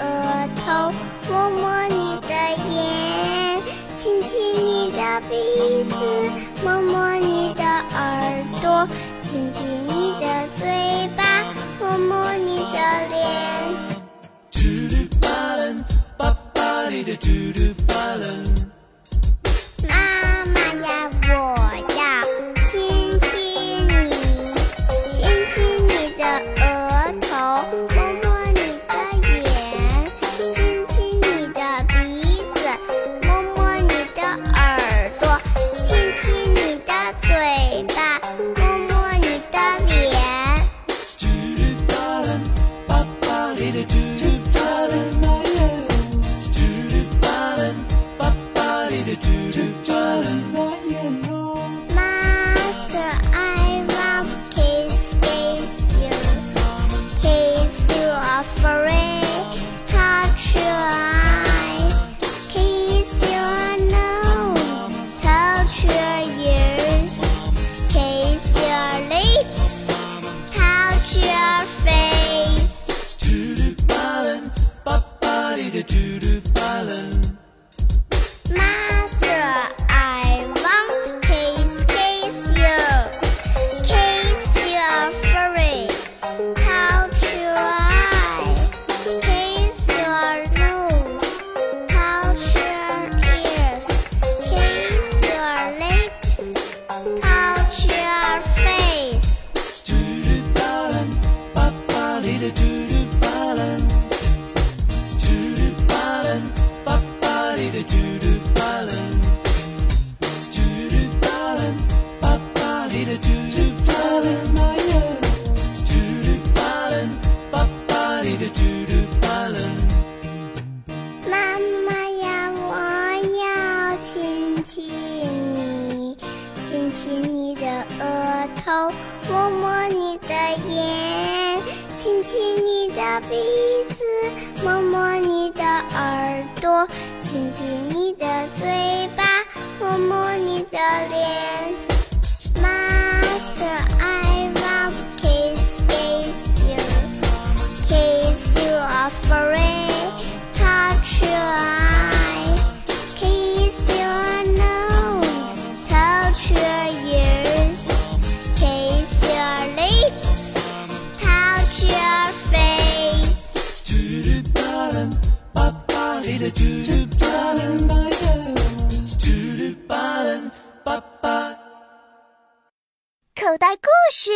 额头摸摸你的眼亲亲你的鼻子摸摸你的耳朵亲亲妈妈呀，我要亲亲你，亲亲你的额头，摸摸你的眼，亲亲你的鼻子，摸摸你的耳朵，亲亲你的嘴巴，摸摸你的脸。口袋故事。